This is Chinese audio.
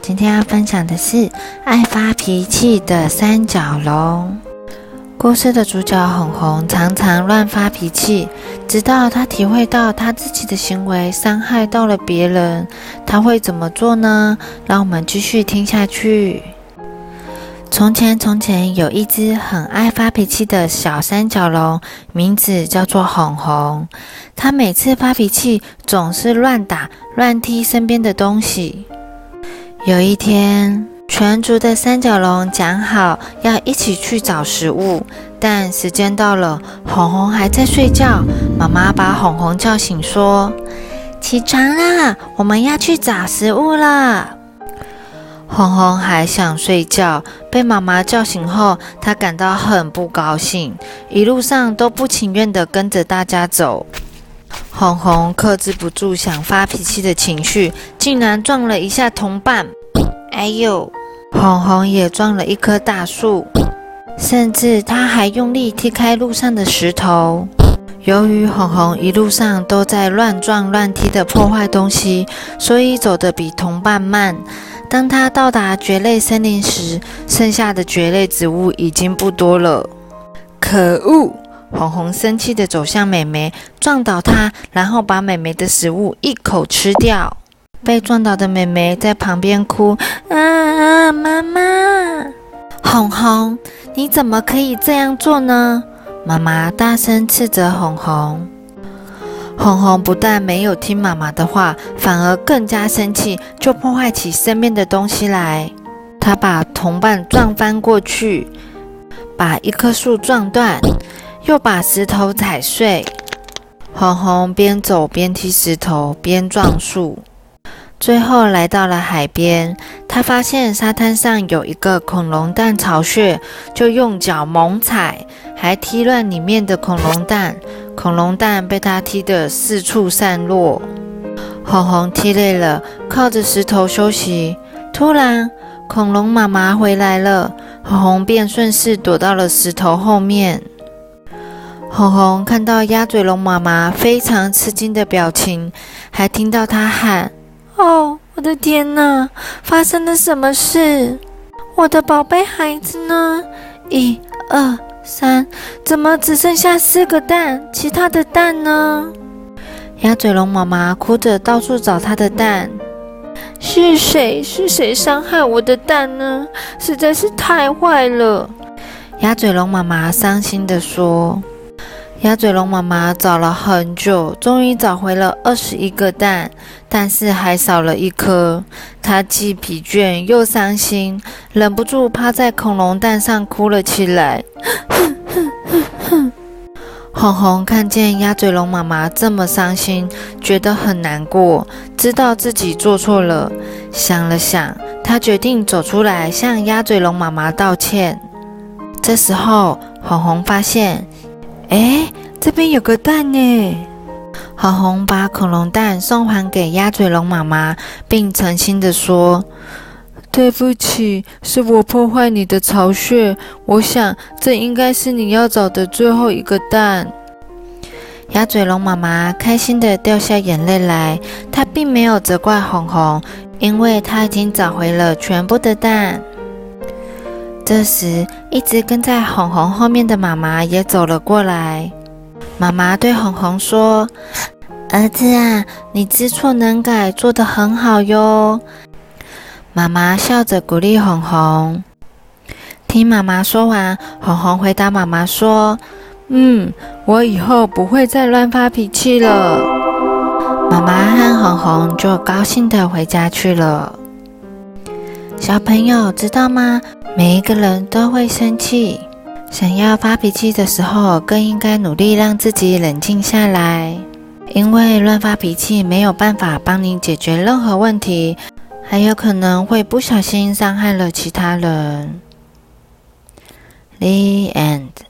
今天要分享的是爱发脾气的三角龙。故事的主角红红常常乱发脾气，直到他体会到他自己的行为伤害到了别人，他会怎么做呢？让我们继续听下去。从前，从前有一只很爱发脾气的小三角龙，名字叫做红红。它每次发脾气，总是乱打乱踢身边的东西。有一天，全族的三角龙讲好要一起去找食物，但时间到了，红红还在睡觉。妈妈把红红叫醒，说：“起床啦，我们要去找食物了。”红红还想睡觉，被妈妈叫醒后，他感到很不高兴，一路上都不情愿地跟着大家走。红红克制不住想发脾气的情绪，竟然撞了一下同伴。哎呦！红红也撞了一棵大树，甚至他还用力踢开路上的石头。由于红红一路上都在乱撞乱踢的破坏东西，所以走得比同伴慢。当他到达蕨类森林时，剩下的蕨类植物已经不多了。可恶！红红生气地走向美美，撞倒她，然后把美美的食物一口吃掉。被撞倒的美眉在旁边哭：“啊，妈妈！”红红，你怎么可以这样做呢？妈妈大声斥责红红。红红不但没有听妈妈的话，反而更加生气，就破坏起身边的东西来。他把同伴撞翻过去，把一棵树撞断，又把石头踩碎。红红边走边踢石头，边撞树，最后来到了海边。他发现沙滩上有一个恐龙蛋巢穴，就用脚猛踩，还踢乱里面的恐龙蛋。恐龙蛋被他踢得四处散落，红红踢累了，靠着石头休息。突然，恐龙妈妈回来了，红红便顺势躲到了石头后面。红红看到鸭嘴龙妈妈非常吃惊的表情，还听到她喊：“哦，我的天哪，发生了什么事？我的宝贝孩子呢？一、二。”三，怎么只剩下四个蛋？其他的蛋呢？鸭嘴龙妈妈哭着到处找它的蛋。是谁？是谁伤害我的蛋呢？实在是太坏了！鸭嘴龙妈妈伤心地说。鸭嘴龙妈妈找了很久，终于找回了二十一个蛋，但是还少了一颗。它既疲倦又伤心，忍不住趴在恐龙蛋上哭了起来。红红看见鸭嘴龙妈妈这么伤心，觉得很难过，知道自己做错了。想了想，他决定走出来向鸭嘴龙妈妈道歉。这时候，红红发现。哎，这边有个蛋呢！红红把恐龙蛋送还给鸭嘴龙妈妈，并诚心的说：“对不起，是我破坏你的巢穴。我想这应该是你要找的最后一个蛋。”鸭嘴龙妈妈开心的掉下眼泪来。她并没有责怪红红，因为她已经找回了全部的蛋。这时，一直跟在红红后面的妈妈也走了过来。妈妈对红红说：“儿子啊，你知错能改，做得很好哟。”妈妈笑着鼓励红红。听妈妈说完，红红回答妈妈说：“嗯，我以后不会再乱发脾气了。”妈妈和红红就高兴的回家去了。小朋友知道吗？每一个人都会生气，想要发脾气的时候，更应该努力让自己冷静下来。因为乱发脾气没有办法帮你解决任何问题，还有可能会不小心伤害了其他人。The end.